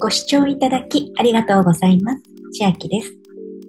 ご視聴いただきありがとうございます。千秋です。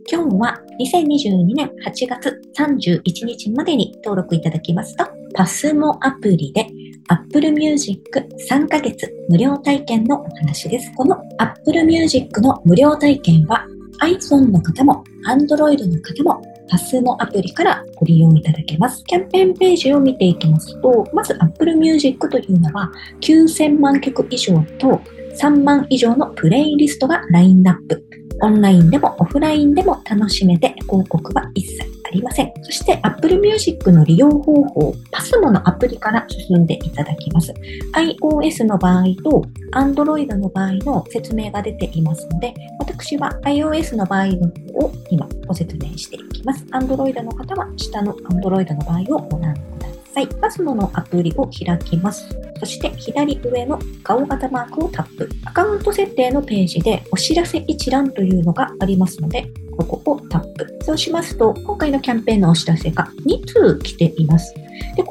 今日は2022年8月31日までに登録いただきますと、パスモアプリで Apple Music 3ヶ月無料体験のお話です。この Apple Music の無料体験は iPhone の方も Android の方もパスモアプリからご利用いただけます。キャンペーンページを見ていきますと、まず Apple Music というのは9000万曲以上と3万以上のプレイリストがラインナップ。オンラインでもオフラインでも楽しめて広告は一切ありません。そして Apple Music の利用方法、パスモのアプリから進んでいただきます。iOS の場合と Android の場合の説明が出ていますので、私は iOS の場合のを今ご説明していきます。Android の方は下の Android の場合をご覧ください。パスモのアプリを開きます。そして左上の顔型マークをタップ。アカウント設定のページでお知らせ一覧というのがありますので、ここをタップ。そうしますと、今回のキャンペーンのお知らせが2通来ています。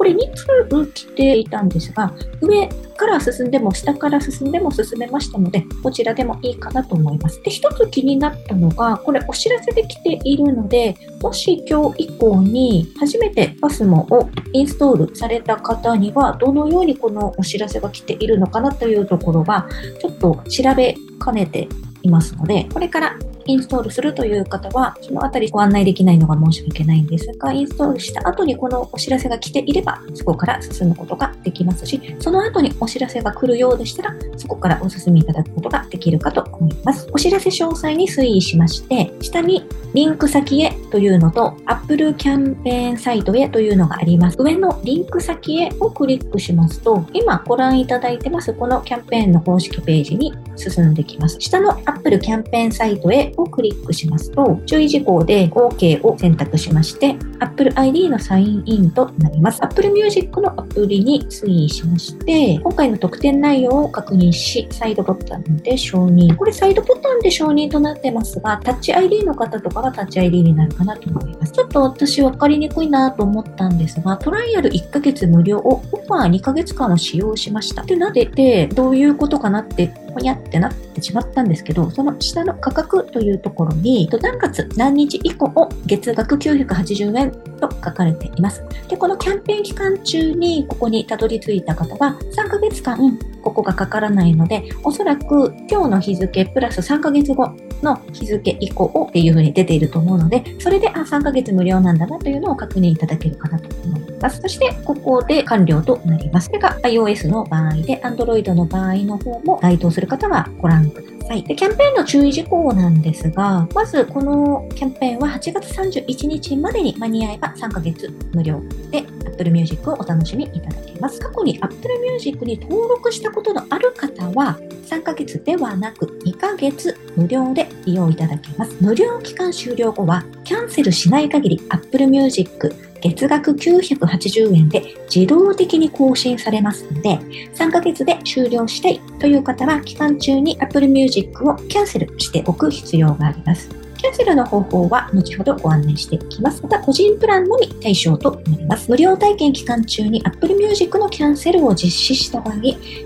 これ2通来ていたんですが、上から進んでも下から進んでも進めましたので、こちらでもいいかなと思います。で、一つ気になったのが、これお知らせで来ているので、もし今日以降に初めて PASMO をインストールされた方には、どのようにこのお知らせが来ているのかなというところは、ちょっと調べかねていますので、これからインストールするという方は、そのあたりご案内できないのが申し訳ないんですが、インストールした後にこのお知らせが来ていれば、そこから進むことができますし、その後にお知らせが来るようでしたら、そこからお進みいただくことができるかと思います。お知らせ詳細に推移しまして、下にリンク先へというのと、Apple キャンペーンサイトへというのがあります。上のリンク先へをクリックしますと、今ご覧いただいてます、このキャンペーンの公式ページに進んできます。下の Apple キャンペーンサイトへをクリックしますと、注意事項で OK を選択しまして、Apple ID のサインインとなります。Apple Music のアプリに推移しまして、今回の特典内容を確認し、サイドボタンで承認。これサイドボタンで承認となってますが、タッチ ID の方とかはタッチ ID になるかなと思います。ちょっと私分かりにくいなと思ったんですが、トライアル1ヶ月無料をオファー2ヶ月間を使用しました。ってなって、どういうことかなってほにゃってなってしまったんですけど、その下の価格というところに、何月何日以降を月額980円と書かれています。で、このキャンペーン期間中にここにたどり着いた方は、3ヶ月間ここがかからないので、おそらく今日の日付プラス3ヶ月後の日付以降をっていう風に出ていると思うので、それで、あ、3ヶ月無料なんだなというのを確認いただけるかなと思います。そして、ここで完了となります。それが iOS の場合で、Android の場合の方も該当する方はご覧ください。さい。で、キャンペーンの注意事項なんですが、まずこのキャンペーンは8月31日までに間に合えば3ヶ月無料で Apple Music をお楽しみいただけます。過去に Apple Music に登録したことのある方は、3ヶ月ではなく2ヶ月無料で利用いただけます。無料期間終了後は、キャンセルしない限り Apple Music 月額980円で自動的に更新されますので、3ヶ月で終了したいという方は、期間中に Apple Music をキャンセルしておく必要があります。キャンセルの方法は後ほどご案内していきます。また、個人プランのみ対象となります。無料体験期間中に Apple Music のキャンセルを実施した場合、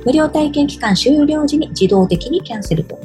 無料体験期間終了時に自動的にキャンセルと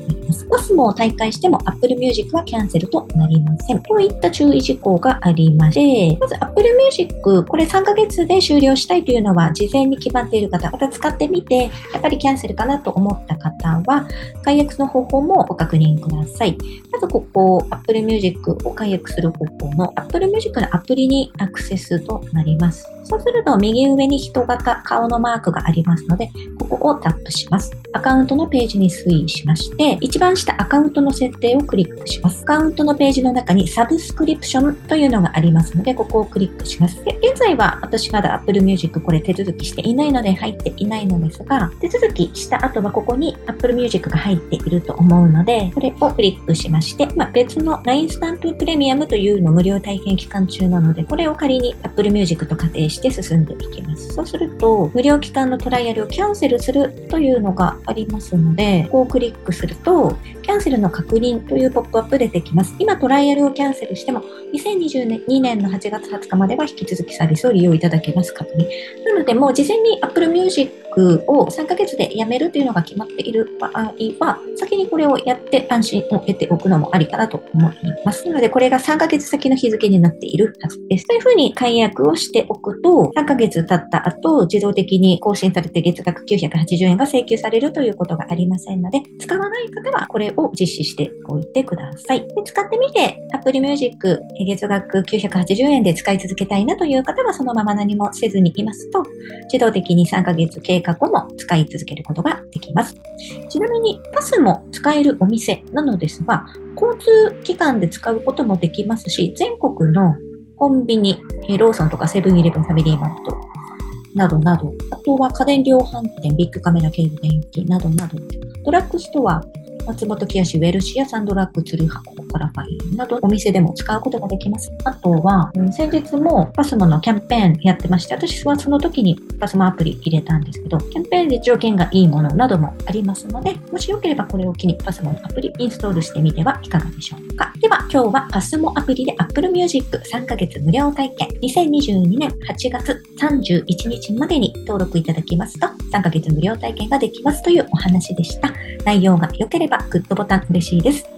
コスモを大会しても Apple Music はキャンセルとなりません。こういった注意事項がありまして、まず Apple Music、これ3ヶ月で終了したいというのは事前に決まっている方、また使ってみて、やっぱりキャンセルかなと思った方は、解約の方法もご確認ください。まずここ、Apple Music を解約する方法の Apple Music のアプリにアクセスとなります。そうすると右上に人型、顔のマークがありますので、ここをタップします。アカウントのページに推移しまして、一番下アカウントの設定をクリックします。アカウントのページの中にサブスクリプションというのがありますので、ここをクリックします。で現在は私まだ Apple Music これ手続きしていないので入っていないのですが、手続きした後はここに Apple Music が入っていると思うので、これをクリックしまして、まあ、別の LINE スタンププレミアムというの無料体験期間中なので、これを仮に Apple Music と仮定してして進んでいきます。そうすると、無料期間のトライアルをキャンセルするというのがありますので、ここをクリックすると、キャンセルの確認というポップアップ出てきます。今トライアルをキャンセルしても、2022年の8月20日までは引き続きサービスを利用いただけます確認。なので、もう事前に Apple Music を3ヶ月で辞めるというのが決まっている場合は、先にこれをやって安心を得ておくのもありかなと思います。なので、これが3ヶ月先の日付になっているはずです。というふうに解約をしておくと、3ヶ月経った後、自動的に更新されて月額980円が請求されるということがありませんので、使わない方はこれをを実施しておいてください。で使ってみて、Apple Music 月額980円で使い続けたいなという方は、そのまま何もせずにいますと、自動的に3ヶ月経過後も使い続けることができます。ちなみに、パスも使えるお店なのですが、交通機関で使うこともできますし、全国のコンビニ、ローソンとかセブンイレブン、ファミリーマートなどなど、あとは家電量販店、ビッグカメラ系電気などなど、ドラッグストア、松本清ウェルシア、サンドラッグ、ツルハコ、パラファイなどお店でも使うことができます。あとは、うん先日もパスモのキャンペーンやってまして、私はその時にパスモアプリ入れたんですけど、キャンペーンで条件がいいものなどもありますので、もしよければこれを機にパスモのアプリインストールしてみてはいかがでしょうか。では、今日はパスモアプリで Apple Music 3ヶ月無料体験2022年8月31日までに登録いただきますと3ヶ月無料体験ができますというお話でした。内容が良ければグッドボタン嬉しいです。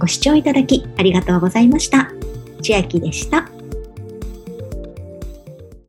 ご視聴いただきありがとうございました。千秋でした。